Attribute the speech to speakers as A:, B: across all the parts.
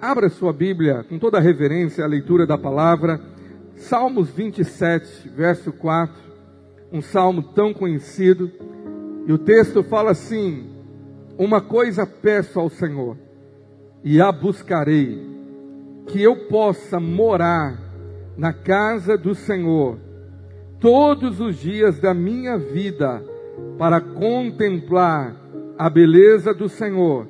A: Abra sua Bíblia com toda a reverência à leitura da palavra. Salmos 27, verso 4. Um salmo tão conhecido. E o texto fala assim: Uma coisa peço ao Senhor, e a buscarei, que eu possa morar na casa do Senhor todos os dias da minha vida, para contemplar a beleza do Senhor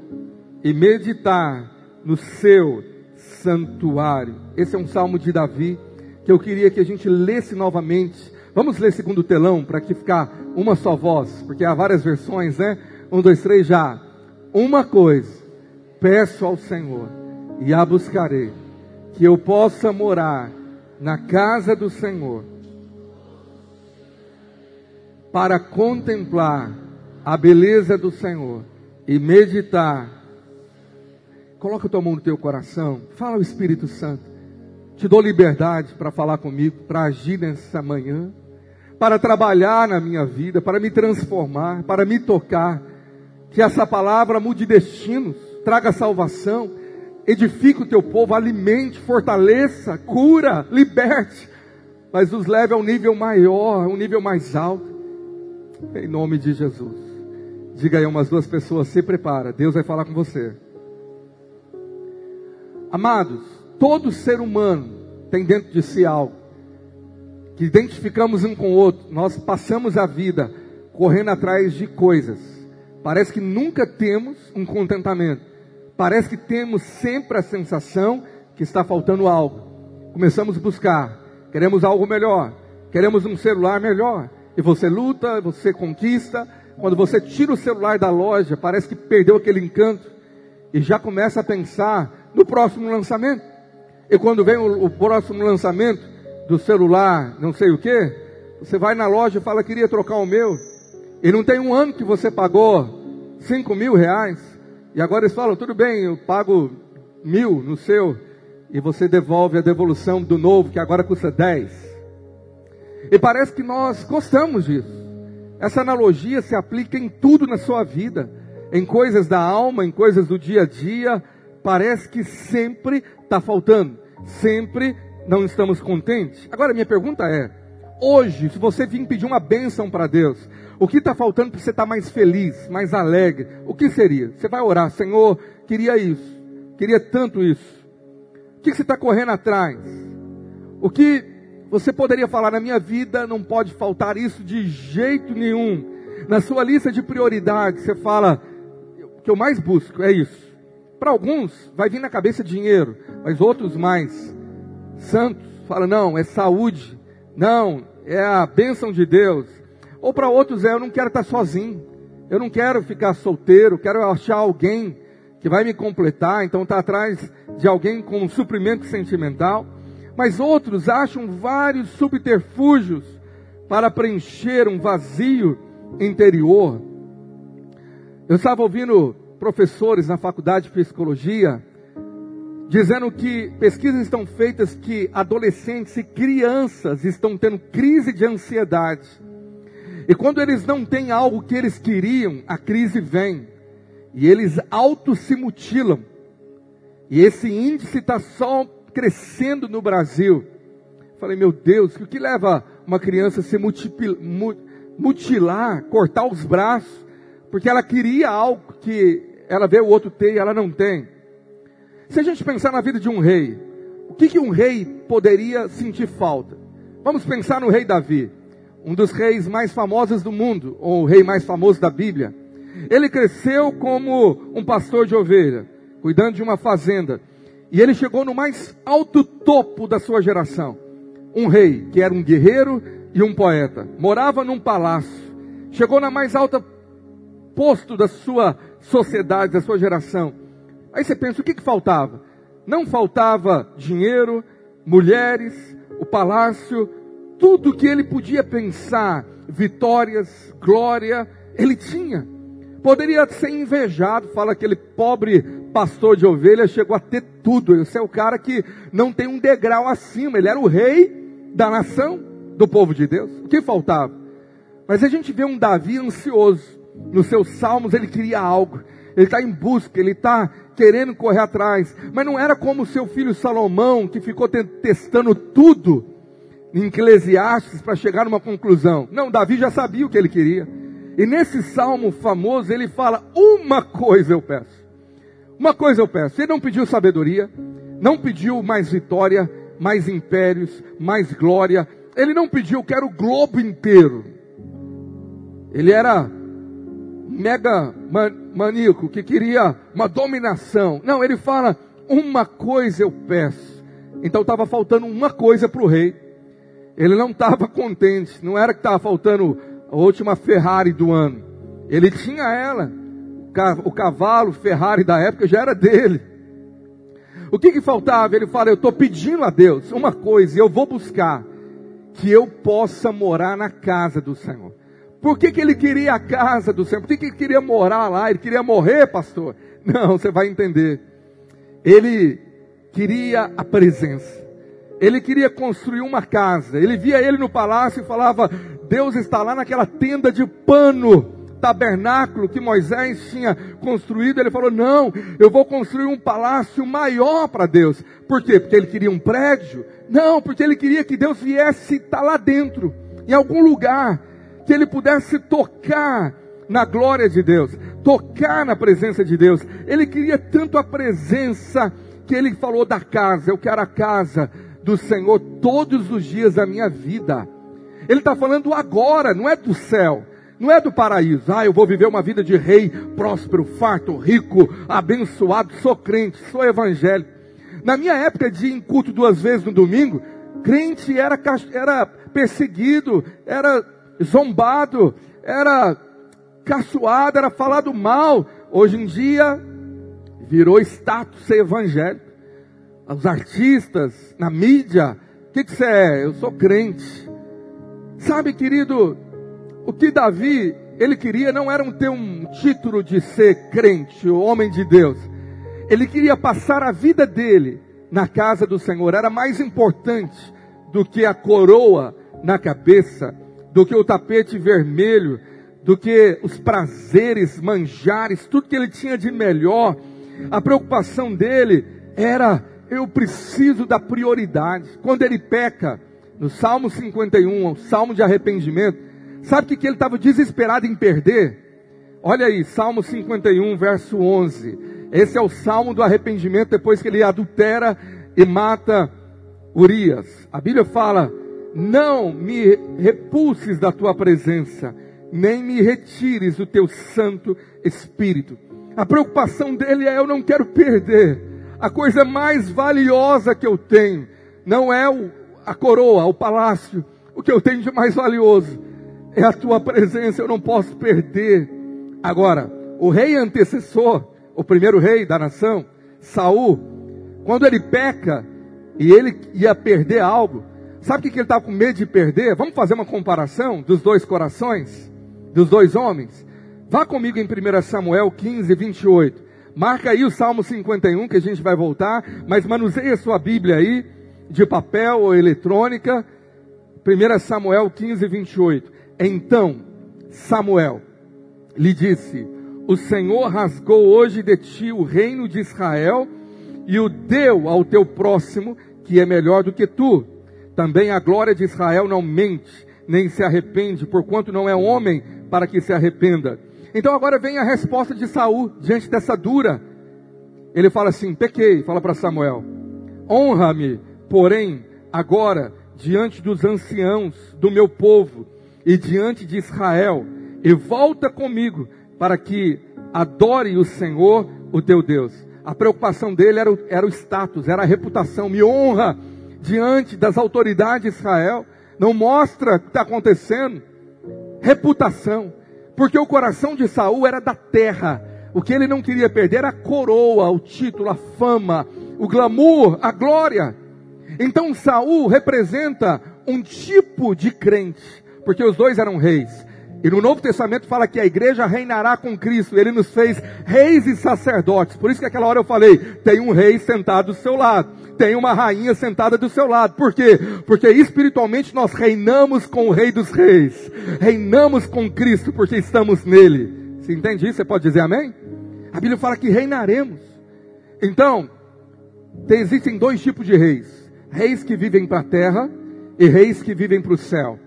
A: e meditar no seu santuário. Esse é um salmo de Davi que eu queria que a gente lesse novamente. Vamos ler segundo telão para que ficar uma só voz, porque há várias versões, né? Um, dois, três, já. Uma coisa, peço ao Senhor e a buscarei, que eu possa morar na casa do Senhor, para contemplar a beleza do Senhor e meditar Coloca a tua mão no teu coração. Fala ao Espírito Santo. Te dou liberdade para falar comigo, para agir nessa manhã, para trabalhar na minha vida, para me transformar, para me tocar. Que essa palavra mude destinos, traga salvação, edifique o teu povo, alimente, fortaleça, cura, liberte, mas nos leve a um nível maior, um nível mais alto. Em nome de Jesus. Diga aí umas duas pessoas, se prepara, Deus vai falar com você. Amados, todo ser humano tem dentro de si algo que identificamos um com o outro. Nós passamos a vida correndo atrás de coisas. Parece que nunca temos um contentamento. Parece que temos sempre a sensação que está faltando algo. Começamos a buscar, queremos algo melhor, queremos um celular melhor. E você luta, você conquista. Quando você tira o celular da loja, parece que perdeu aquele encanto e já começa a pensar no próximo lançamento. E quando vem o, o próximo lançamento do celular, não sei o que, você vai na loja e fala, queria trocar o meu. E não tem um ano que você pagou cinco mil reais. E agora eles falam, tudo bem, eu pago mil no seu. E você devolve a devolução do novo, que agora custa dez. E parece que nós gostamos disso. Essa analogia se aplica em tudo na sua vida. Em coisas da alma, em coisas do dia a dia, parece que sempre está faltando, sempre não estamos contentes. Agora, minha pergunta é: hoje, se você vir pedir uma bênção para Deus, o que está faltando para você estar tá mais feliz, mais alegre? O que seria? Você vai orar, Senhor, queria isso, queria tanto isso. O que você está correndo atrás? O que você poderia falar na minha vida não pode faltar isso de jeito nenhum. Na sua lista de prioridades, você fala: o que eu mais busco é isso. Para alguns vai vir na cabeça dinheiro, mas outros mais santos falam: não, é saúde, não, é a bênção de Deus. Ou para outros é: eu não quero estar sozinho, eu não quero ficar solteiro, quero achar alguém que vai me completar, então está atrás de alguém com um suprimento sentimental. Mas outros acham vários subterfúgios para preencher um vazio interior. Eu estava ouvindo professores na faculdade de psicologia, dizendo que pesquisas estão feitas que adolescentes e crianças estão tendo crise de ansiedade. E quando eles não têm algo que eles queriam, a crise vem. E eles auto se mutilam. E esse índice está só crescendo no Brasil. Falei, meu Deus, o que leva uma criança a se mutilar, cortar os braços, porque ela queria algo que ela vê o outro ter e ela não tem. Se a gente pensar na vida de um rei, o que, que um rei poderia sentir falta? Vamos pensar no rei Davi, um dos reis mais famosos do mundo, ou o rei mais famoso da Bíblia. Ele cresceu como um pastor de ovelha, cuidando de uma fazenda. E ele chegou no mais alto topo da sua geração. Um rei que era um guerreiro e um poeta. Morava num palácio. Chegou na mais alta posto da sua sociedade, da sua geração. Aí você pensa, o que, que faltava? Não faltava dinheiro, mulheres, o palácio, tudo que ele podia pensar, vitórias, glória, ele tinha. Poderia ser invejado, fala aquele pobre pastor de ovelhas chegou a ter tudo. Esse é o cara que não tem um degrau acima, ele era o rei da nação, do povo de Deus. O que faltava? Mas a gente vê um Davi ansioso, nos seus salmos ele queria algo. ele está em busca, ele está querendo correr atrás. Mas não era como seu filho Salomão, que ficou testando tudo em Eclesiastes para chegar numa conclusão. Não, Davi já sabia o que ele queria. E nesse salmo famoso ele fala: Uma coisa eu peço. Uma coisa eu peço. Ele não pediu sabedoria, não pediu mais vitória, mais impérios, mais glória. Ele não pediu, quero o globo inteiro. Ele era mega maníaco que queria uma dominação. Não, ele fala: Uma coisa eu peço. Então estava faltando uma coisa para o rei. Ele não estava contente. Não era que estava faltando a última Ferrari do ano. Ele tinha ela. O cavalo Ferrari da época já era dele. O que, que faltava? Ele fala: Eu estou pedindo a Deus uma coisa eu vou buscar que eu possa morar na casa do Senhor. Por que, que ele queria a casa do Senhor? Por que, que ele queria morar lá? Ele queria morrer, pastor? Não, você vai entender. Ele queria a presença. Ele queria construir uma casa. Ele via ele no palácio e falava: Deus está lá naquela tenda de pano, tabernáculo que Moisés tinha construído. Ele falou: Não, eu vou construir um palácio maior para Deus. Por quê? Porque ele queria um prédio? Não, porque ele queria que Deus viesse estar lá dentro, em algum lugar, que ele pudesse tocar na glória de Deus, tocar na presença de Deus. Ele queria tanto a presença que ele falou da casa. Eu quero a casa do Senhor todos os dias da minha vida. Ele está falando agora, não é do céu, não é do paraíso. Ah, eu vou viver uma vida de rei, próspero, farto, rico, abençoado, sou crente, sou evangélico. Na minha época de ir culto duas vezes no domingo, crente era, era perseguido, era zombado, era caçoado, era falado mal. Hoje em dia, virou status ser evangélico. Os artistas, na mídia, o que, que você é? Eu sou crente. Sabe, querido, o que Davi, ele queria não era ter um título de ser crente, o homem de Deus. Ele queria passar a vida dele na casa do Senhor. Era mais importante do que a coroa na cabeça, do que o tapete vermelho, do que os prazeres, manjares, tudo que ele tinha de melhor. A preocupação dele era: eu preciso da prioridade. Quando ele peca, no Salmo 51, o Salmo de arrependimento, sabe o que, que ele estava desesperado em perder? Olha aí, Salmo 51, verso 11. Esse é o Salmo do arrependimento depois que ele adultera e mata Urias. A Bíblia fala: Não me repulses da tua presença, nem me retires o teu Santo Espírito. A preocupação dele é: eu não quero perder a coisa mais valiosa que eu tenho. Não é o, a coroa, o palácio, o que eu tenho de mais valioso é a tua presença, eu não posso perder. Agora, o rei antecessor, o primeiro rei da nação, Saul, quando ele peca e ele ia perder algo, sabe o que ele estava com medo de perder? Vamos fazer uma comparação dos dois corações, dos dois homens. Vá comigo em 1 Samuel 15, 28. Marca aí o Salmo 51, que a gente vai voltar, mas manuseie a sua Bíblia aí de papel ou eletrônica. 1 Samuel 15, 28. Então Samuel lhe disse: O Senhor rasgou hoje de ti o reino de Israel e o deu ao teu próximo, que é melhor do que tu. Também a glória de Israel não mente, nem se arrepende, porquanto não é homem para que se arrependa. Então agora vem a resposta de Saul diante dessa dura. Ele fala assim: pequei, fala para Samuel, honra-me Porém, agora, diante dos anciãos do meu povo e diante de Israel, e volta comigo para que adore o Senhor, o teu Deus. A preocupação dele era o, era o status, era a reputação. Me honra diante das autoridades de Israel. Não mostra o que está acontecendo. Reputação. Porque o coração de Saul era da terra. O que ele não queria perder era a coroa, o título, a fama, o glamour, a glória. Então Saul representa um tipo de crente, porque os dois eram reis. E no Novo Testamento fala que a igreja reinará com Cristo. Ele nos fez reis e sacerdotes. Por isso que aquela hora eu falei, tem um rei sentado do seu lado, tem uma rainha sentada do seu lado. Por quê? Porque espiritualmente nós reinamos com o rei dos reis. Reinamos com Cristo porque estamos nele. Você entende isso? Você pode dizer amém? A Bíblia fala que reinaremos. Então, existem dois tipos de reis: reis que vivem para a terra e reis que vivem para o céu.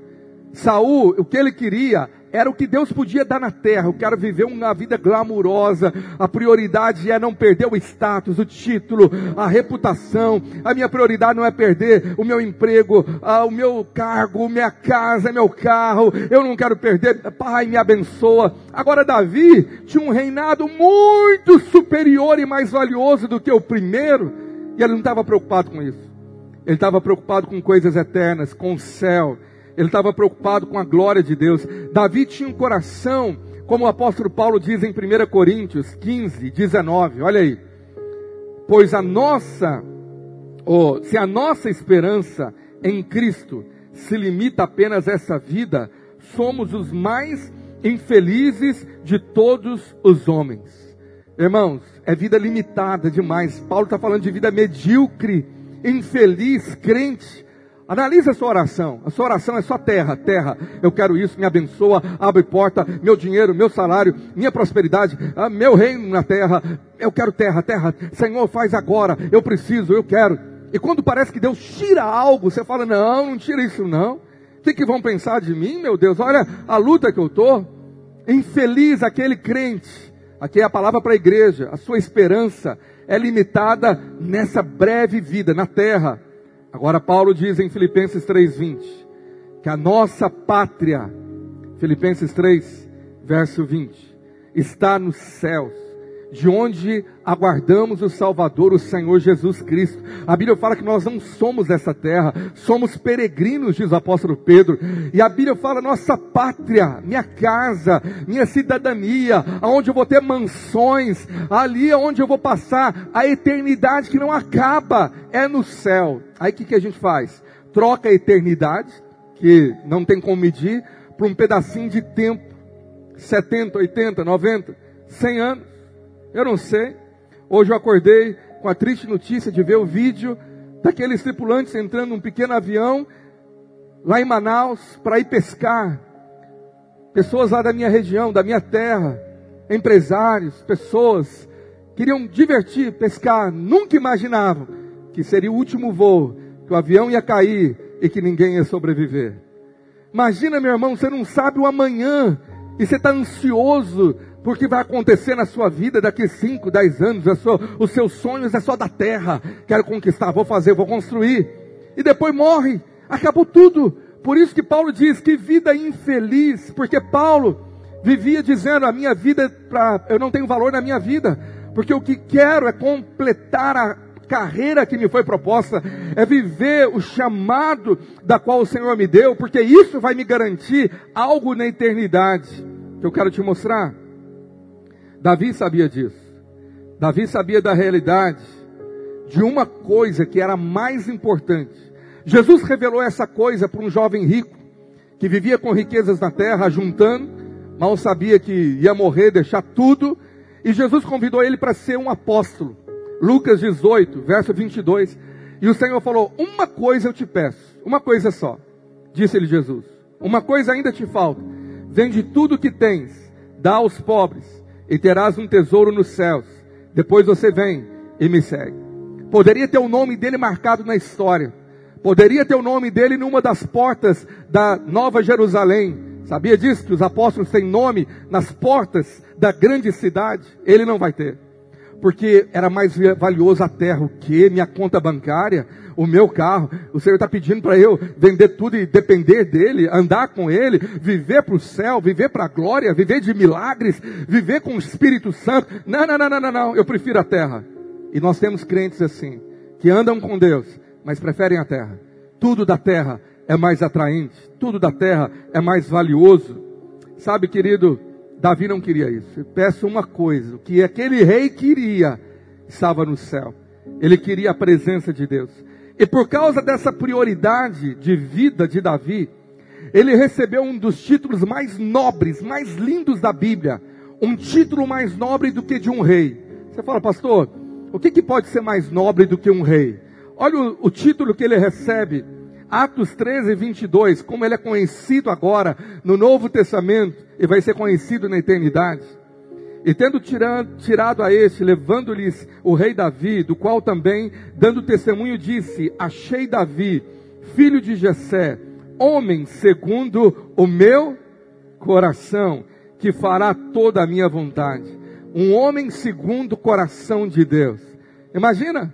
A: Saul, o que ele queria era o que Deus podia dar na terra. Eu quero viver uma vida glamurosa. A prioridade é não perder o status, o título, a reputação. A minha prioridade não é perder o meu emprego, o meu cargo, minha casa, meu carro. Eu não quero perder. Pai, me abençoa. Agora, Davi tinha um reinado muito superior e mais valioso do que o primeiro. E ele não estava preocupado com isso. Ele estava preocupado com coisas eternas, com o céu ele estava preocupado com a glória de Deus. Davi tinha um coração, como o apóstolo Paulo diz em 1 Coríntios 15, 19. Olha aí. Pois a nossa, oh, se a nossa esperança em Cristo se limita apenas a essa vida, somos os mais infelizes de todos os homens. Irmãos, é vida limitada demais. Paulo está falando de vida medíocre, infeliz, crente Analise a sua oração. A sua oração é só terra, terra. Eu quero isso, me abençoa, abre porta, meu dinheiro, meu salário, minha prosperidade, ah, meu reino na terra. Eu quero terra, terra. Senhor, faz agora. Eu preciso, eu quero. E quando parece que Deus tira algo, você fala: Não, não tira isso não. O que, que vão pensar de mim, meu Deus? Olha a luta que eu estou. Infeliz aquele crente. Aqui é a palavra para a igreja. A sua esperança é limitada nessa breve vida na terra Agora Paulo diz em Filipenses 3:20 que a nossa pátria, Filipenses 3, verso 20, está nos céus de onde aguardamos o Salvador, o Senhor Jesus Cristo. A Bíblia fala que nós não somos essa terra, somos peregrinos, diz o apóstolo Pedro. E a Bíblia fala nossa pátria, minha casa, minha cidadania, aonde eu vou ter mansões, ali é onde eu vou passar a eternidade que não acaba, é no céu. Aí o que, que a gente faz? Troca a eternidade, que não tem como medir, por um pedacinho de tempo. 70, 80, 90, 100 anos. Eu não sei. Hoje eu acordei com a triste notícia de ver o vídeo daqueles tripulantes entrando num pequeno avião lá em Manaus para ir pescar. Pessoas lá da minha região, da minha terra, empresários, pessoas queriam divertir, pescar, nunca imaginavam que seria o último voo, que o avião ia cair e que ninguém ia sobreviver. Imagina, meu irmão, você não sabe o amanhã e você está ansioso porque vai acontecer na sua vida daqui 5, 10 anos, sua, os seus sonhos é só da terra, quero conquistar, vou fazer, vou construir, e depois morre, acabou tudo. Por isso que Paulo diz que vida infeliz, porque Paulo vivia dizendo: a minha vida, pra, eu não tenho valor na minha vida, porque o que quero é completar a carreira que me foi proposta, é viver o chamado da qual o Senhor me deu, porque isso vai me garantir algo na eternidade, que eu quero te mostrar. Davi sabia disso. Davi sabia da realidade de uma coisa que era mais importante. Jesus revelou essa coisa para um jovem rico que vivia com riquezas na terra, juntando, mal sabia que ia morrer, deixar tudo, e Jesus convidou ele para ser um apóstolo. Lucas 18, verso 22. E o Senhor falou: Uma coisa eu te peço, uma coisa só. Disse-lhe Jesus: Uma coisa ainda te falta. Vende tudo o que tens, dá aos pobres e terás um tesouro nos céus. Depois você vem e me segue. Poderia ter o nome dele marcado na história. Poderia ter o nome dele numa das portas da Nova Jerusalém. Sabia disso? Que os apóstolos têm nome nas portas da grande cidade? Ele não vai ter. Porque era mais valioso a terra. O que? Minha conta bancária? o meu carro. O Senhor está pedindo para eu vender tudo e depender dele, andar com ele, viver para o céu, viver para a glória, viver de milagres, viver com o Espírito Santo. Não, não, não, não, não, não. Eu prefiro a terra. E nós temos crentes assim, que andam com Deus, mas preferem a terra. Tudo da terra é mais atraente, tudo da terra é mais valioso. Sabe, querido, Davi não queria isso. Eu peço uma coisa: o que aquele rei queria estava no céu. Ele queria a presença de Deus. E por causa dessa prioridade de vida de Davi, ele recebeu um dos títulos mais nobres, mais lindos da Bíblia. Um título mais nobre do que de um rei. Você fala, pastor, o que, que pode ser mais nobre do que um rei? Olha o, o título que ele recebe. Atos 13, 22, como ele é conhecido agora no Novo Testamento e vai ser conhecido na eternidade. E tendo tirado, tirado a este, levando-lhes o rei Davi, do qual também, dando testemunho, disse: Achei Davi, filho de Jessé, homem segundo o meu coração, que fará toda a minha vontade. Um homem segundo o coração de Deus. Imagina,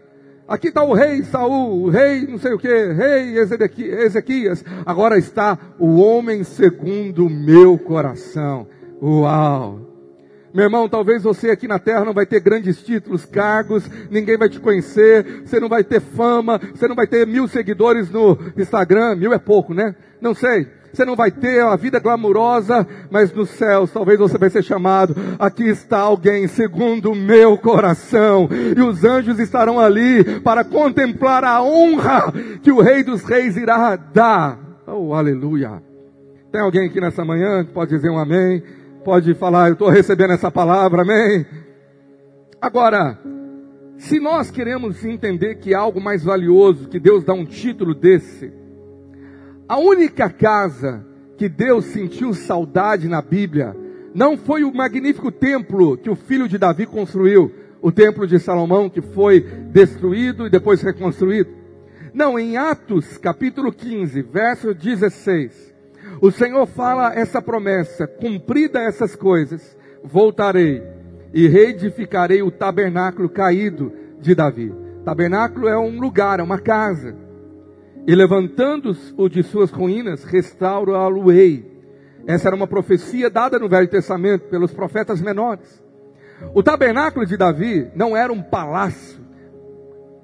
A: aqui está o rei Saul, o rei não sei o que, rei Ezequias. Agora está o homem segundo o meu coração. Uau! Meu irmão, talvez você aqui na terra não vai ter grandes títulos, cargos, ninguém vai te conhecer, você não vai ter fama, você não vai ter mil seguidores no Instagram, mil é pouco, né? Não sei. Você não vai ter a vida glamurosa, mas nos céus talvez você vai ser chamado. Aqui está alguém segundo o meu coração. E os anjos estarão ali para contemplar a honra que o Rei dos Reis irá dar. Oh, aleluia. Tem alguém aqui nessa manhã que pode dizer um amém? Pode falar, eu estou recebendo essa palavra, amém? Agora, se nós queremos entender que algo mais valioso, que Deus dá um título desse, a única casa que Deus sentiu saudade na Bíblia não foi o magnífico templo que o filho de Davi construiu, o templo de Salomão que foi destruído e depois reconstruído. Não, em Atos capítulo 15, verso 16, o Senhor fala essa promessa: cumprida essas coisas, voltarei e reedificarei o tabernáculo caído de Davi. Tabernáculo é um lugar, é uma casa. E levantando-o de suas ruínas, restauro-a-lo-ei. Essa era uma profecia dada no Velho Testamento pelos profetas menores. O tabernáculo de Davi não era um palácio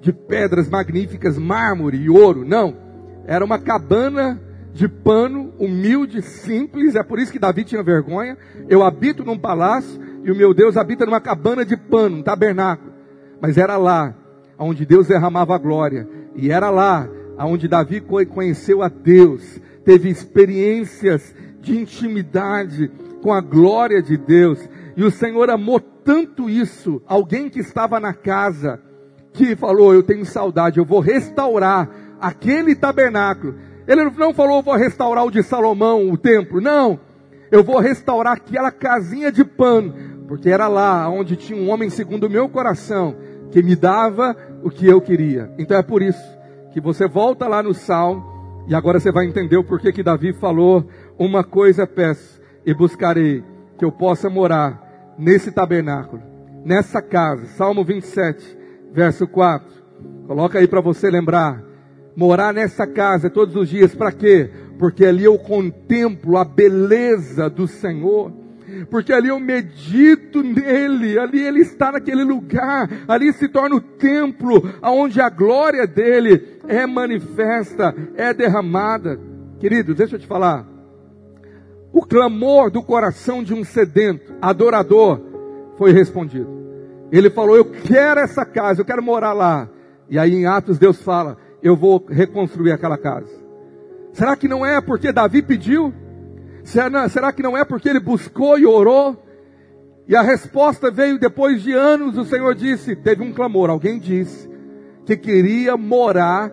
A: de pedras magníficas, mármore e ouro, não. Era uma cabana de pano, humilde, simples, é por isso que Davi tinha vergonha. Eu habito num palácio e o meu Deus habita numa cabana de pano, um tabernáculo. Mas era lá onde Deus derramava a glória, e era lá onde Davi conheceu a Deus, teve experiências de intimidade com a glória de Deus, e o Senhor amou tanto isso, alguém que estava na casa, que falou: Eu tenho saudade, eu vou restaurar aquele tabernáculo ele não falou, vou restaurar o de Salomão, o templo. Não. Eu vou restaurar aquela casinha de pano. Porque era lá onde tinha um homem segundo o meu coração, que me dava o que eu queria. Então é por isso que você volta lá no Salmo, e agora você vai entender o porquê que Davi falou: Uma coisa peço, e buscarei, que eu possa morar nesse tabernáculo, nessa casa. Salmo 27, verso 4. Coloca aí para você lembrar morar nessa casa todos os dias, para quê? Porque ali eu contemplo a beleza do Senhor. Porque ali eu medito nele, ali ele está naquele lugar, ali se torna o templo onde a glória dele é manifesta, é derramada. Queridos, deixa eu te falar. O clamor do coração de um sedento, adorador, foi respondido. Ele falou: Eu quero essa casa, eu quero morar lá. E aí em Atos Deus fala: eu vou reconstruir aquela casa. Será que não é porque Davi pediu? Será, será que não é porque ele buscou e orou? E a resposta veio depois de anos. O Senhor disse: teve um clamor. Alguém disse que queria morar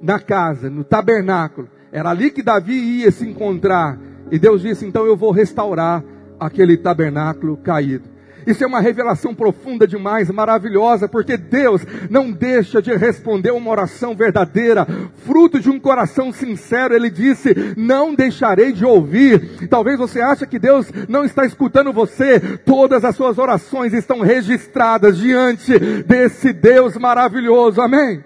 A: na casa, no tabernáculo. Era ali que Davi ia se encontrar. E Deus disse: então eu vou restaurar aquele tabernáculo caído. Isso é uma revelação profunda demais, maravilhosa, porque Deus não deixa de responder uma oração verdadeira, fruto de um coração sincero. Ele disse: Não deixarei de ouvir. Talvez você ache que Deus não está escutando você. Todas as suas orações estão registradas diante desse Deus maravilhoso. Amém?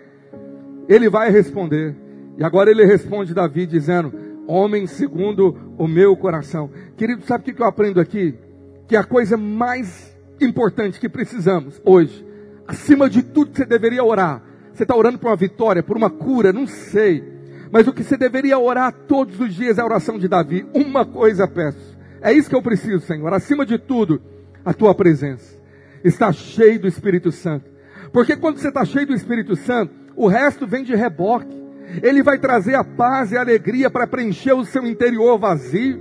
A: Ele vai responder. E agora ele responde Davi dizendo: Homem segundo o meu coração. Querido, sabe o que eu aprendo aqui? Que a coisa mais importante que precisamos hoje, acima de tudo você deveria orar, você está orando por uma vitória, por uma cura, não sei. Mas o que você deveria orar todos os dias é a oração de Davi. Uma coisa peço. É isso que eu preciso, Senhor. Acima de tudo, a tua presença. Está cheio do Espírito Santo. Porque quando você está cheio do Espírito Santo, o resto vem de reboque. Ele vai trazer a paz e a alegria para preencher o seu interior vazio.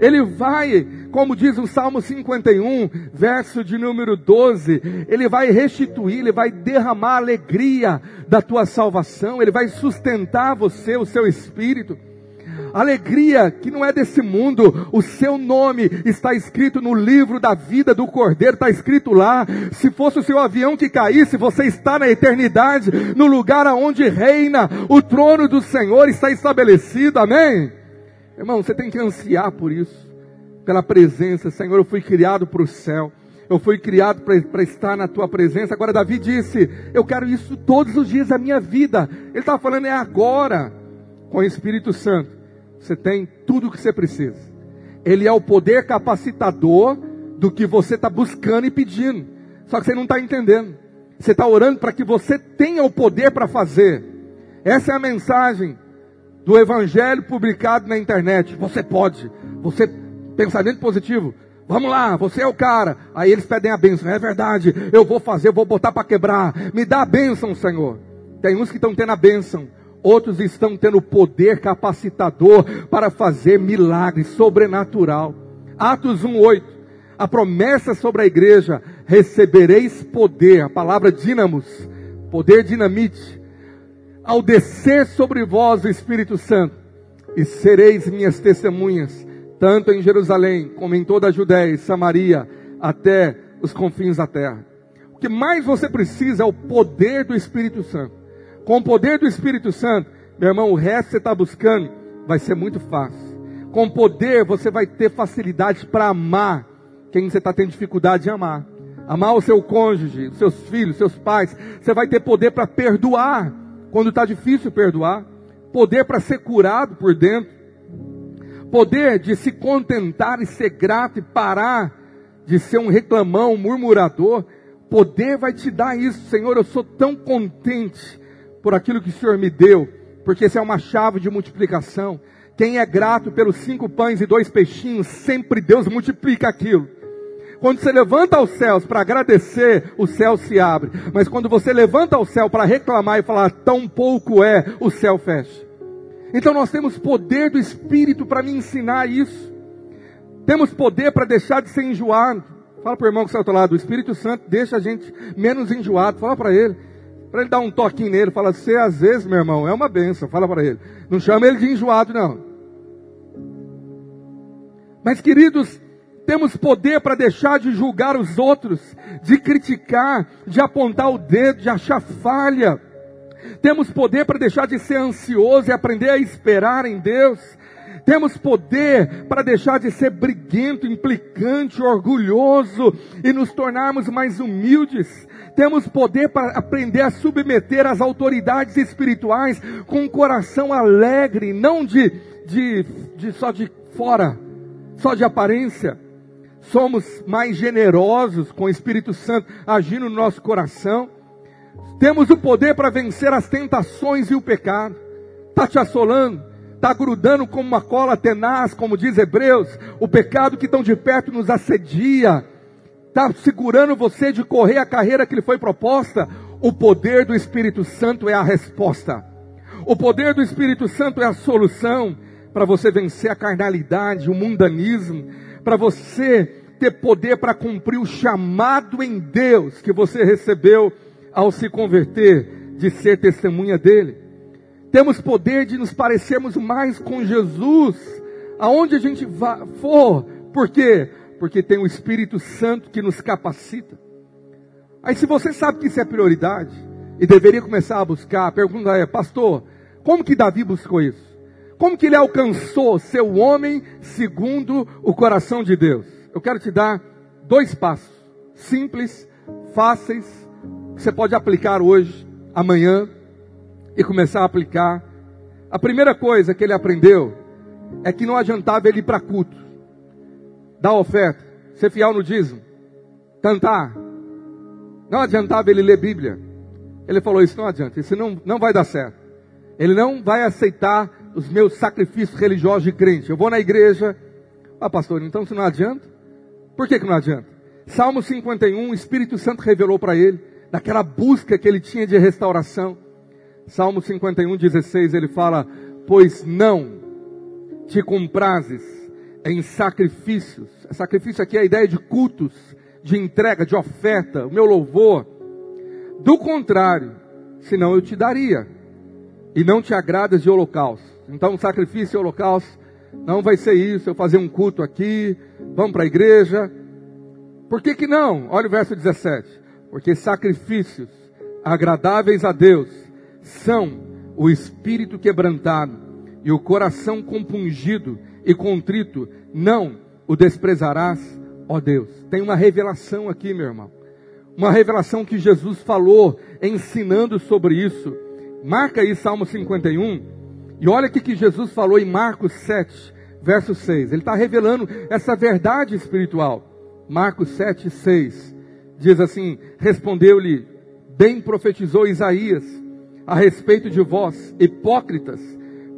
A: Ele vai como diz o Salmo 51, verso de número 12, ele vai restituir, ele vai derramar alegria da tua salvação, ele vai sustentar você, o seu espírito. alegria que não é desse mundo. O seu nome está escrito no livro da vida do Cordeiro, está escrito lá. Se fosse o seu avião que caísse, você está na eternidade, no lugar aonde reina, o trono do Senhor está estabelecido, amém? Irmão, você tem que ansiar por isso, pela presença, Senhor, eu fui criado para o céu. Eu fui criado para estar na tua presença. Agora, Davi disse: Eu quero isso todos os dias da minha vida. Ele estava falando, é agora. Com o Espírito Santo, você tem tudo o que você precisa. Ele é o poder capacitador do que você está buscando e pedindo. Só que você não está entendendo. Você está orando para que você tenha o poder para fazer. Essa é a mensagem do Evangelho publicado na internet. Você pode. Você, pensamento positivo. Vamos lá, você é o cara. Aí eles pedem a bênção. É verdade, eu vou fazer, eu vou botar para quebrar. Me dá a bênção, Senhor. Tem uns que estão tendo a bênção. Outros estão tendo poder capacitador para fazer milagres sobrenatural. Atos 1:8. A promessa sobre a igreja: recebereis poder. A palavra dínamos, poder dinamite. Ao descer sobre vós o Espírito Santo, e sereis minhas testemunhas tanto em Jerusalém como em toda a Judéia e Samaria, até os confins da terra. O que mais você precisa é o poder do Espírito Santo. Com o poder do Espírito Santo, meu irmão, o resto que você está buscando vai ser muito fácil. Com o poder você vai ter facilidade para amar quem você está tendo dificuldade de amar. Amar o seu cônjuge, os seus filhos, seus pais. Você vai ter poder para perdoar quando está difícil perdoar. Poder para ser curado por dentro poder de se contentar e ser grato e parar de ser um reclamão, um murmurador. Poder vai te dar isso, Senhor. Eu sou tão contente por aquilo que o Senhor me deu, porque isso é uma chave de multiplicação. Quem é grato pelos cinco pães e dois peixinhos, sempre Deus multiplica aquilo. Quando você levanta aos céus para agradecer, o céu se abre. Mas quando você levanta ao céu para reclamar e falar, tão pouco é, o céu fecha. Então nós temos poder do Espírito para me ensinar isso. Temos poder para deixar de ser enjoado. Fala para o irmão que está ao lado, o Espírito Santo deixa a gente menos enjoado. Fala para ele. Para ele dar um toquinho nele. Fala, você às vezes, meu irmão, é uma benção. Fala para ele. Não chama ele de enjoado, não. Mas queridos, temos poder para deixar de julgar os outros, de criticar, de apontar o dedo, de achar falha. Temos poder para deixar de ser ansioso e aprender a esperar em Deus. Temos poder para deixar de ser briguento, implicante, orgulhoso e nos tornarmos mais humildes. Temos poder para aprender a submeter as autoridades espirituais com um coração alegre, não de, de, de só de fora, só de aparência. Somos mais generosos com o Espírito Santo agindo no nosso coração. Temos o poder para vencer as tentações e o pecado. Está te assolando, está grudando como uma cola tenaz, como diz Hebreus. O pecado que tão de perto nos assedia. Está segurando você de correr a carreira que lhe foi proposta. O poder do Espírito Santo é a resposta. O poder do Espírito Santo é a solução para você vencer a carnalidade, o mundanismo, para você ter poder para cumprir o chamado em Deus que você recebeu ao se converter, de ser testemunha dele. Temos poder de nos parecermos mais com Jesus, aonde a gente for. Por quê? Porque tem o Espírito Santo que nos capacita. Aí, se você sabe que isso é prioridade e deveria começar a buscar, a pergunta é, pastor, como que Davi buscou isso? Como que ele alcançou ser o homem segundo o coração de Deus? Eu quero te dar dois passos simples, fáceis você pode aplicar hoje, amanhã, e começar a aplicar. A primeira coisa que ele aprendeu é que não adiantava ele ir para culto, dar oferta, ser fiel no dízimo, cantar. Não adiantava ele ler Bíblia. Ele falou: Isso não adianta, isso não, não vai dar certo. Ele não vai aceitar os meus sacrifícios religiosos de crente. Eu vou na igreja. Ah, pastor, então isso não adianta? Por que, que não adianta? Salmo 51, o Espírito Santo revelou para ele daquela busca que ele tinha de restauração. Salmo 51, 16, ele fala: Pois não te comprases em sacrifícios. Sacrifício aqui é a ideia de cultos, de entrega, de oferta, o meu louvor. Do contrário, senão eu te daria. E não te agradas de holocausto. Então, sacrifício e holocausto não vai ser isso, eu fazer um culto aqui, vamos para a igreja. Por que que não? Olha o verso 17. Porque sacrifícios agradáveis a Deus são o espírito quebrantado e o coração compungido e contrito, não o desprezarás, ó Deus. Tem uma revelação aqui, meu irmão. Uma revelação que Jesus falou, ensinando sobre isso. Marca aí Salmo 51. E olha o que Jesus falou em Marcos 7, verso 6. Ele está revelando essa verdade espiritual. Marcos 7, 6. Diz assim: Respondeu-lhe, bem profetizou Isaías a respeito de vós, hipócritas,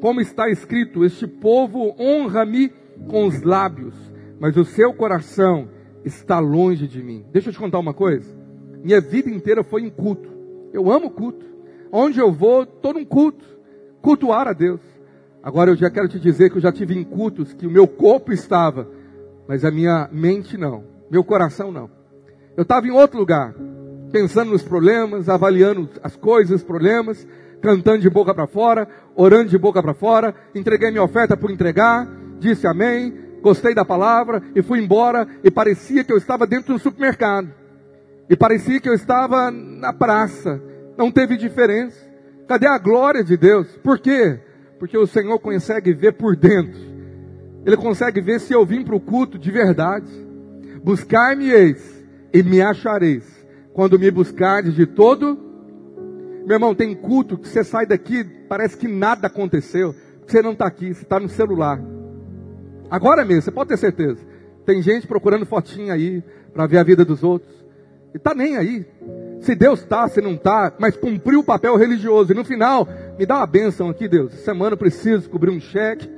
A: como está escrito: Este povo honra-me com os lábios, mas o seu coração está longe de mim. Deixa eu te contar uma coisa. Minha vida inteira foi em culto. Eu amo culto. Onde eu vou, estou num culto. Cultuar a Deus. Agora eu já quero te dizer que eu já tive em cultos que o meu corpo estava, mas a minha mente não. Meu coração não. Eu estava em outro lugar, pensando nos problemas, avaliando as coisas, problemas, cantando de boca para fora, orando de boca para fora, entreguei minha oferta por entregar, disse amém, gostei da palavra e fui embora e parecia que eu estava dentro do supermercado. E parecia que eu estava na praça. Não teve diferença. Cadê a glória de Deus? Por quê? Porque o Senhor consegue ver por dentro. Ele consegue ver se eu vim para o culto de verdade. Buscar-me-eis e me achareis. Quando me buscardes de todo. Meu irmão, tem culto que você sai daqui, parece que nada aconteceu. Você não está aqui, você está no celular. Agora mesmo, você pode ter certeza. Tem gente procurando fotinha aí para ver a vida dos outros. E está nem aí. Se Deus está, se não está, mas cumpriu o papel religioso. E no final, me dá uma bênção aqui, Deus. Semana eu preciso cobrir um cheque.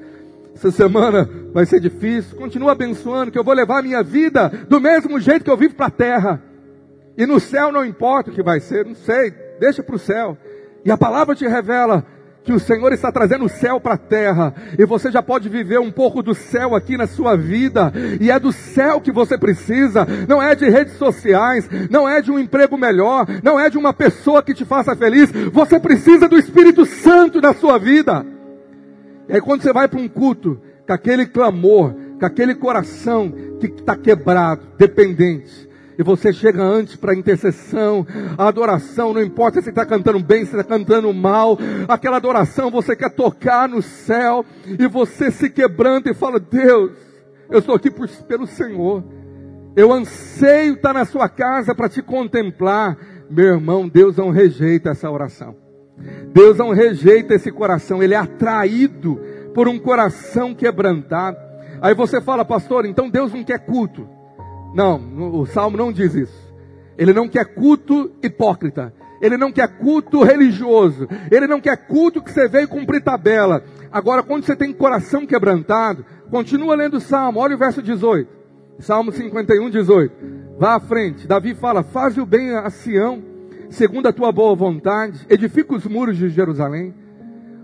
A: Essa semana vai ser difícil. Continua abençoando, que eu vou levar a minha vida do mesmo jeito que eu vivo para a terra. E no céu não importa o que vai ser, não sei, deixa para o céu. E a palavra te revela que o Senhor está trazendo o céu para a terra, e você já pode viver um pouco do céu aqui na sua vida, e é do céu que você precisa, não é de redes sociais, não é de um emprego melhor, não é de uma pessoa que te faça feliz, você precisa do Espírito Santo na sua vida. E aí quando você vai para um culto, com aquele clamor, com aquele coração que está quebrado, dependente, e você chega antes para a intercessão, a adoração, não importa se está cantando bem, se está cantando mal, aquela adoração você quer tocar no céu, e você se quebranta e fala: Deus, eu estou aqui por, pelo Senhor, eu anseio estar na sua casa para te contemplar. Meu irmão, Deus não rejeita essa oração, Deus não rejeita esse coração, ele é atraído por um coração quebrantado. Aí você fala, pastor, então Deus não quer culto. Não, o salmo não diz isso. Ele não quer culto hipócrita. Ele não quer culto religioso. Ele não quer culto que você veio cumprir tabela. Agora, quando você tem coração quebrantado, continua lendo o salmo. Olha o verso 18. Salmo 51, 18. Vá à frente. Davi fala: Faz o bem a Sião, segundo a tua boa vontade. Edifica os muros de Jerusalém.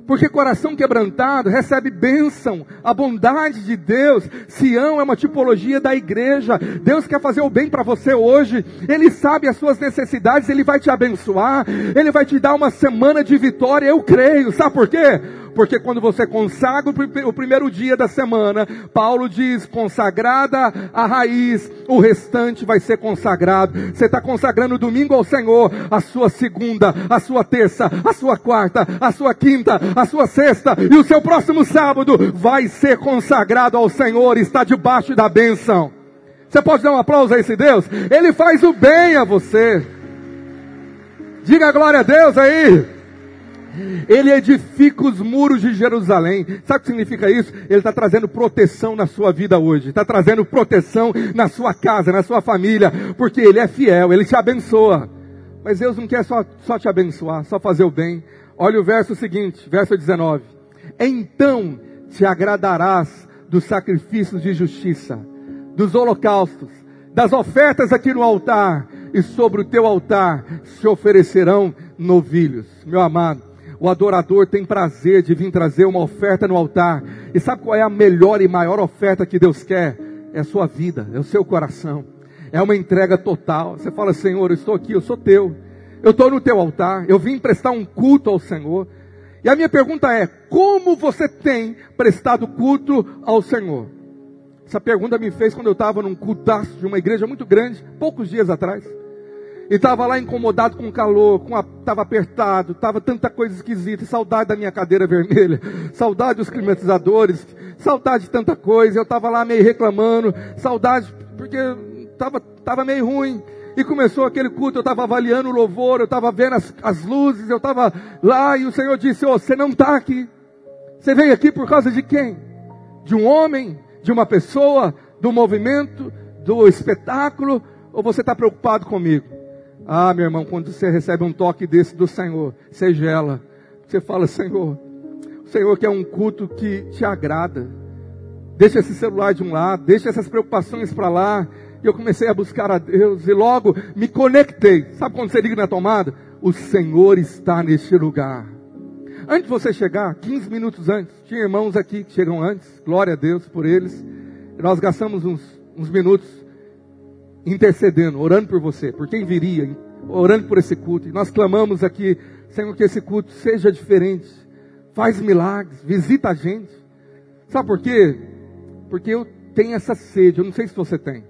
A: Porque coração quebrantado recebe bênção, a bondade de Deus. Sião é uma tipologia da igreja. Deus quer fazer o bem para você hoje. Ele sabe as suas necessidades, ele vai te abençoar, ele vai te dar uma semana de vitória. Eu creio. Sabe por quê? Porque quando você consagra o primeiro dia da semana, Paulo diz: consagrada a raiz, o restante vai ser consagrado. Você está consagrando domingo ao Senhor, a sua segunda, a sua terça, a sua quarta, a sua quinta, a sua sexta, e o seu próximo sábado vai ser consagrado ao Senhor, está debaixo da bênção. Você pode dar um aplauso a esse Deus? Ele faz o bem a você. Diga glória a Deus aí. Ele edifica os muros de Jerusalém. Sabe o que significa isso? Ele está trazendo proteção na sua vida hoje. Está trazendo proteção na sua casa, na sua família. Porque Ele é fiel, Ele te abençoa. Mas Deus não quer só, só te abençoar, só fazer o bem. Olha o verso seguinte, verso 19. Então te agradarás dos sacrifícios de justiça, dos holocaustos, das ofertas aqui no altar, e sobre o teu altar se oferecerão novilhos. Meu amado, o adorador tem prazer de vir trazer uma oferta no altar. E sabe qual é a melhor e maior oferta que Deus quer? É a sua vida, é o seu coração. É uma entrega total. Você fala, Senhor, eu estou aqui, eu sou teu. Eu estou no teu altar. Eu vim prestar um culto ao Senhor. E a minha pergunta é: como você tem prestado culto ao Senhor? Essa pergunta me fez quando eu estava num cultaço de uma igreja muito grande, poucos dias atrás. E estava lá incomodado com o calor, estava apertado, estava tanta coisa esquisita, saudade da minha cadeira vermelha, saudade dos climatizadores, saudade de tanta coisa. Eu estava lá meio reclamando, saudade porque estava tava meio ruim. E começou aquele culto, eu estava avaliando o louvor, eu estava vendo as, as, luzes, eu estava lá e o Senhor disse: oh, Você não está aqui. Você veio aqui por causa de quem? De um homem? De uma pessoa? Do movimento? Do espetáculo? Ou você está preocupado comigo? Ah, meu irmão, quando você recebe um toque desse do Senhor, você gela. Você fala: Senhor, o Senhor quer um culto que te agrada. Deixa esse celular de um lado, deixa essas preocupações para lá e eu comecei a buscar a Deus e logo me conectei. Sabe quando você liga na tomada? O Senhor está neste lugar. Antes de você chegar, 15 minutos antes, tinha irmãos aqui que chegam antes, glória a Deus por eles. Nós gastamos uns, uns minutos intercedendo, orando por você, por quem viria, orando por esse culto. E nós clamamos aqui, Senhor, que esse culto seja diferente. Faz milagres, visita a gente. Sabe por quê? Porque eu tenho essa sede, eu não sei se você tem.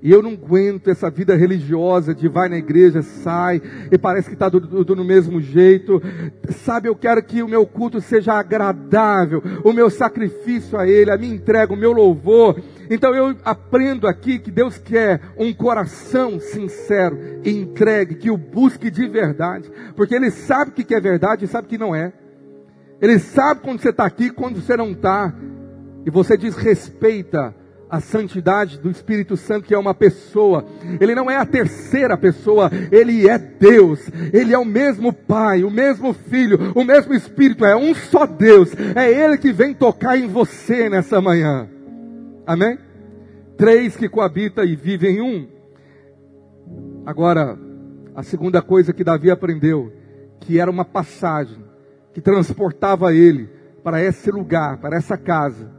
A: E eu não aguento essa vida religiosa de vai na igreja, sai, e parece que está tudo, no mesmo jeito. Sabe, eu quero que o meu culto seja agradável, o meu sacrifício a Ele, a minha entrega, o meu louvor. Então eu aprendo aqui que Deus quer um coração sincero e entregue, que o busque de verdade, porque Ele sabe o que é verdade e sabe que não é. Ele sabe quando você está aqui, quando você não está, e você desrespeita a santidade do Espírito Santo, que é uma pessoa. Ele não é a terceira pessoa, ele é Deus. Ele é o mesmo Pai, o mesmo Filho, o mesmo Espírito, é um só Deus. É ele que vem tocar em você nessa manhã. Amém? Três que coabitam e vivem em um. Agora, a segunda coisa que Davi aprendeu, que era uma passagem que transportava ele para esse lugar, para essa casa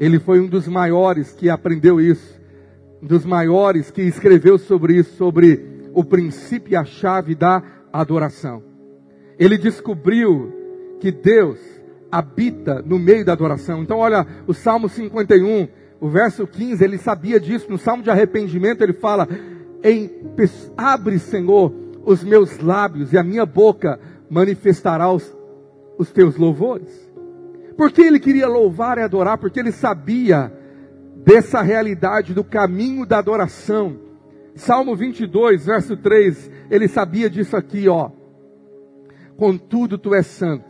A: ele foi um dos maiores que aprendeu isso, um dos maiores que escreveu sobre isso, sobre o princípio e a chave da adoração. Ele descobriu que Deus habita no meio da adoração. Então, olha, o Salmo 51, o verso 15, ele sabia disso. No Salmo de arrependimento, ele fala: Abre, Senhor, os meus lábios, e a minha boca manifestará os, os teus louvores. Porque ele queria louvar e adorar? Porque ele sabia dessa realidade do caminho da adoração. Salmo 22, verso 3, ele sabia disso aqui, ó. Contudo, tu és santo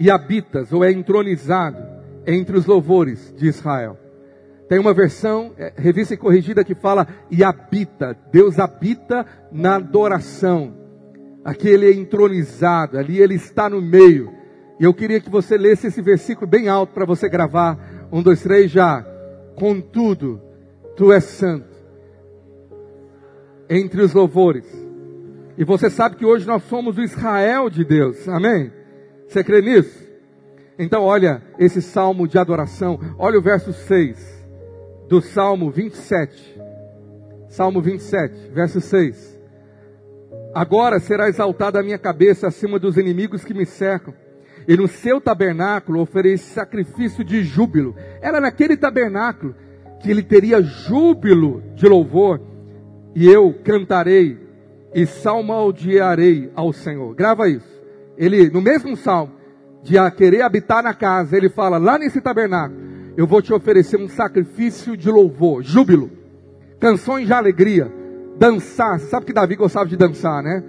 A: e habitas ou é entronizado entre os louvores de Israel. Tem uma versão, é, revista e corrigida, que fala e habita. Deus habita na adoração. Aqui ele é entronizado, ali ele está no meio. E eu queria que você lesse esse versículo bem alto para você gravar. Um, dois, três, já. Contudo, tu és santo. Entre os louvores. E você sabe que hoje nós somos o Israel de Deus. Amém? Você crê nisso? Então, olha esse salmo de adoração. Olha o verso 6 do Salmo 27. Salmo 27, verso 6. Agora será exaltada a minha cabeça acima dos inimigos que me cercam e no seu tabernáculo oferece sacrifício de júbilo. Era naquele tabernáculo que ele teria júbilo de louvor, e eu cantarei e salmodiarei ao Senhor. Grava isso. Ele, no mesmo salmo, de querer habitar na casa, ele fala lá nesse tabernáculo: Eu vou te oferecer um sacrifício de louvor, júbilo, canções de alegria, dançar. Sabe que Davi gostava de dançar, né?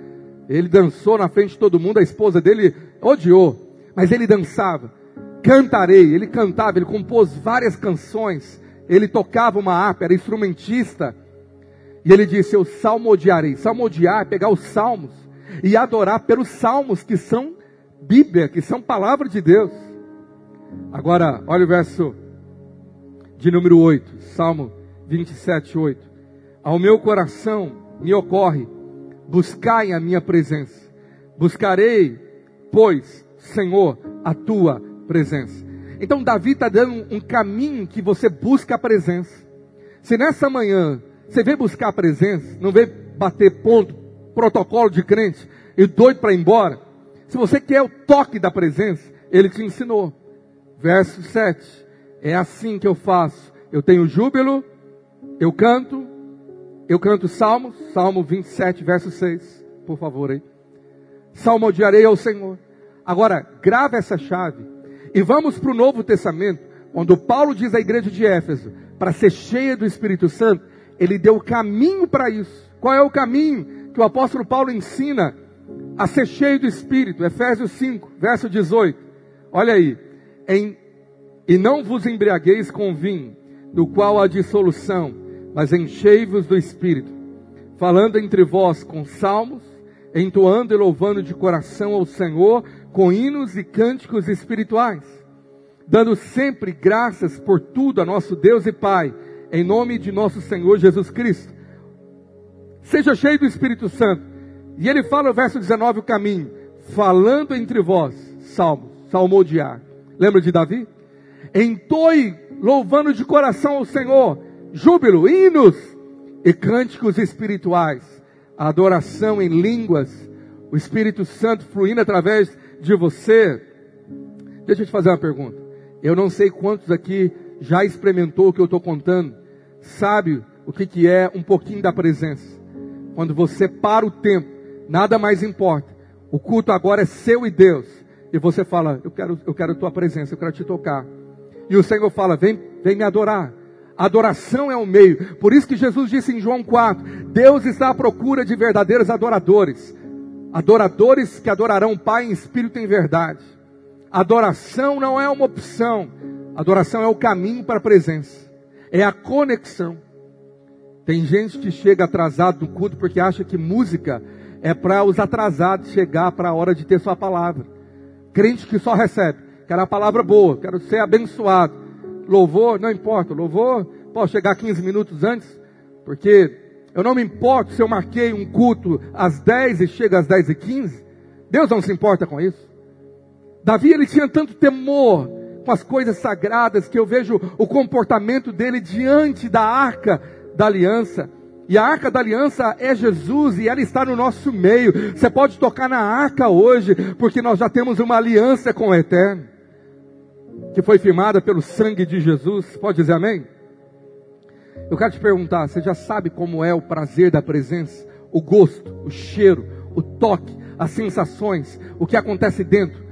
A: Ele dançou na frente de todo mundo, a esposa dele odiou mas ele dançava. Cantarei, ele cantava, ele compôs várias canções, ele tocava uma harpa, era instrumentista. E ele disse: Eu salmodiarei. Salmodiar é pegar os salmos e adorar pelos salmos que são Bíblia, que são palavra de Deus. Agora, olha o verso de número 8, Salmo 27, 8. Ao meu coração me ocorre, buscai a minha presença. Buscarei, pois, Senhor, a tua presença. Então Davi está dando um caminho que você busca a presença. Se nessa manhã você vem buscar a presença, não vem bater ponto, protocolo de crente e doido para ir embora, Se você quer o toque da presença, ele te ensinou. Verso 7. É assim que eu faço. Eu tenho júbilo, eu canto, eu canto salmos, Salmo 27, verso 6. Por favor, aí. Salmodiarei ao Senhor. Agora, grave essa chave. E vamos para o Novo Testamento, quando Paulo diz à igreja de Éfeso, para ser cheia do Espírito Santo, ele deu o caminho para isso. Qual é o caminho que o apóstolo Paulo ensina a ser cheio do Espírito? Efésios 5, verso 18. Olha aí. Em, e não vos embriagueis com vinho, do qual há dissolução, mas enchei-vos do Espírito, falando entre vós com salmos, entoando e louvando de coração ao Senhor, com hinos e cânticos espirituais, dando sempre graças por tudo a nosso Deus e Pai, em nome de nosso Senhor Jesus Cristo. Seja cheio do Espírito Santo. E ele fala no verso 19 o caminho, falando entre vós, salmos, salmodiar. Lembra de Davi? Entoe louvando de coração ao Senhor, júbilo, hinos e cânticos espirituais, a adoração em línguas, o Espírito Santo fluindo através de você. Deixa eu te fazer uma pergunta. Eu não sei quantos aqui já experimentou o que eu estou contando, sabe o que, que é um pouquinho da presença. Quando você para o tempo, nada mais importa. O culto agora é seu e Deus. E você fala, eu quero, eu quero a tua presença, eu quero te tocar. E o Senhor fala, vem, vem me adorar. Adoração é o meio. Por isso que Jesus disse em João 4: Deus está à procura de verdadeiros adoradores. Adoradores que adorarão o Pai em espírito e em verdade. Adoração não é uma opção. Adoração é o caminho para a presença. É a conexão. Tem gente que chega atrasado no culto porque acha que música é para os atrasados chegar para a hora de ter sua palavra. Crente que só recebe. Quero a palavra boa, quero ser abençoado. Louvor, não importa, louvor, posso chegar 15 minutos antes, porque eu não me importo se eu marquei um culto às 10 e chega às 10 e 15. Deus não se importa com isso. Davi ele tinha tanto temor com as coisas sagradas que eu vejo o comportamento dele diante da arca da aliança. E a arca da aliança é Jesus e ela está no nosso meio. Você pode tocar na arca hoje, porque nós já temos uma aliança com o Eterno que foi firmada pelo sangue de Jesus. Pode dizer amém? Eu quero te perguntar, você já sabe como é o prazer da presença? O gosto, o cheiro, o toque, as sensações, o que acontece dentro,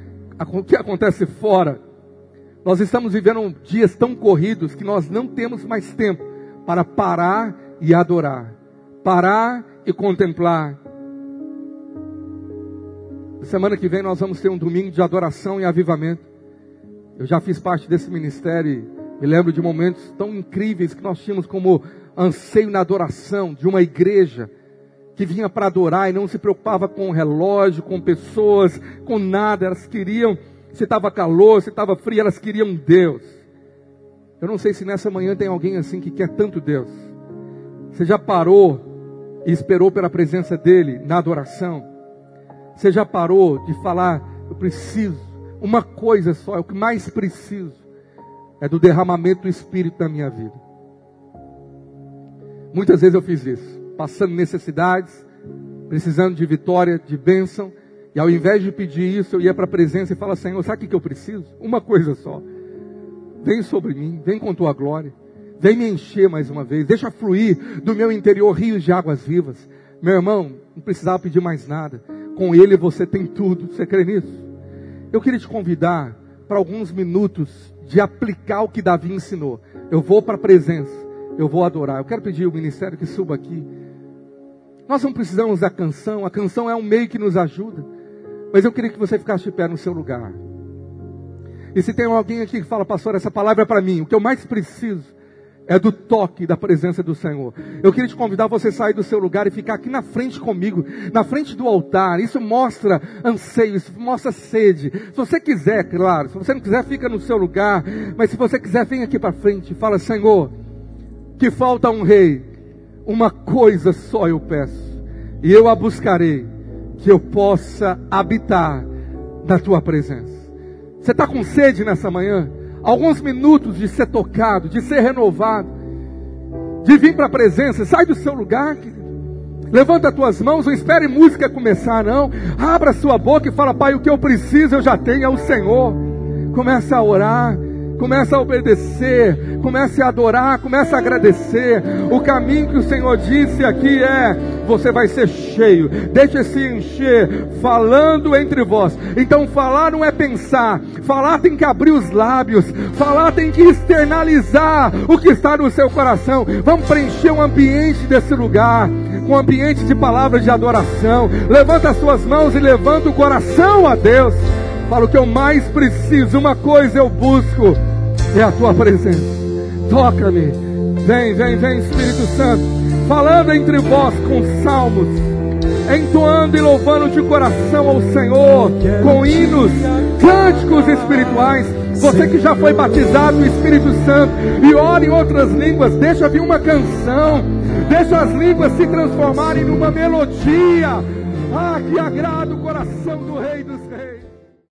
A: o que acontece fora. Nós estamos vivendo dias tão corridos que nós não temos mais tempo para parar e adorar, parar e contemplar. Semana que vem nós vamos ter um domingo de adoração e avivamento. Eu já fiz parte desse ministério e me lembro de momentos tão incríveis que nós tínhamos como anseio na adoração de uma igreja que vinha para adorar e não se preocupava com relógio, com pessoas, com nada. Elas queriam, se estava calor, se estava frio, elas queriam Deus. Eu não sei se nessa manhã tem alguém assim que quer tanto Deus. Você já parou e esperou pela presença dEle na adoração? Você já parou de falar, eu preciso uma coisa só, é o que mais preciso, é do derramamento do Espírito na minha vida. Muitas vezes eu fiz isso, passando necessidades, precisando de vitória, de bênção, e ao invés de pedir isso, eu ia para a presença e falava, Senhor, sabe o que eu preciso? Uma coisa só. Vem sobre mim, vem com tua glória. Vem me encher mais uma vez. Deixa fluir do meu interior rios de águas vivas. Meu irmão, não precisava pedir mais nada. Com Ele você tem tudo. Você crê nisso? Eu queria te convidar para alguns minutos de aplicar o que Davi ensinou. Eu vou para a presença, eu vou adorar. Eu quero pedir ao ministério que suba aqui. Nós não precisamos da canção, a canção é um meio que nos ajuda. Mas eu queria que você ficasse de pé no seu lugar. E se tem alguém aqui que fala, pastor, essa palavra é para mim, o que eu mais preciso é do toque da presença do Senhor. Eu queria te convidar a você sair do seu lugar e ficar aqui na frente comigo, na frente do altar. Isso mostra anseio, isso mostra sede. Se você quiser, claro, se você não quiser, fica no seu lugar. Mas se você quiser, vem aqui para frente e fala: Senhor, que falta um rei. Uma coisa só eu peço, e eu a buscarei, que eu possa habitar na tua presença. Você está com sede nessa manhã? Alguns minutos de ser tocado, de ser renovado, de vir para a presença, sai do seu lugar. Levanta as tuas mãos, não espere música começar, não. Abra sua boca e fala, Pai, o que eu preciso eu já tenho, é o Senhor. Começa a orar. Comece a obedecer, comece a adorar, comece a agradecer. O caminho que o Senhor disse aqui é: você vai ser cheio, deixe-se encher, falando entre vós. Então, falar não é pensar, falar tem que abrir os lábios, falar tem que externalizar o que está no seu coração. Vamos preencher o ambiente desse lugar com um ambiente de palavras de adoração. Levanta as suas mãos e levanta o coração a Deus. Fala o que eu mais preciso, uma coisa eu busco, é a tua presença. Toca-me. Vem, vem, vem, Espírito Santo. Falando entre vós com salmos, entoando e louvando de coração ao Senhor, com hinos, cânticos espirituais. Você que já foi batizado no Espírito Santo e ora em outras línguas, deixa vir uma canção, deixa as línguas se transformarem numa melodia. Ah, que agrada o coração do Rei dos Reis.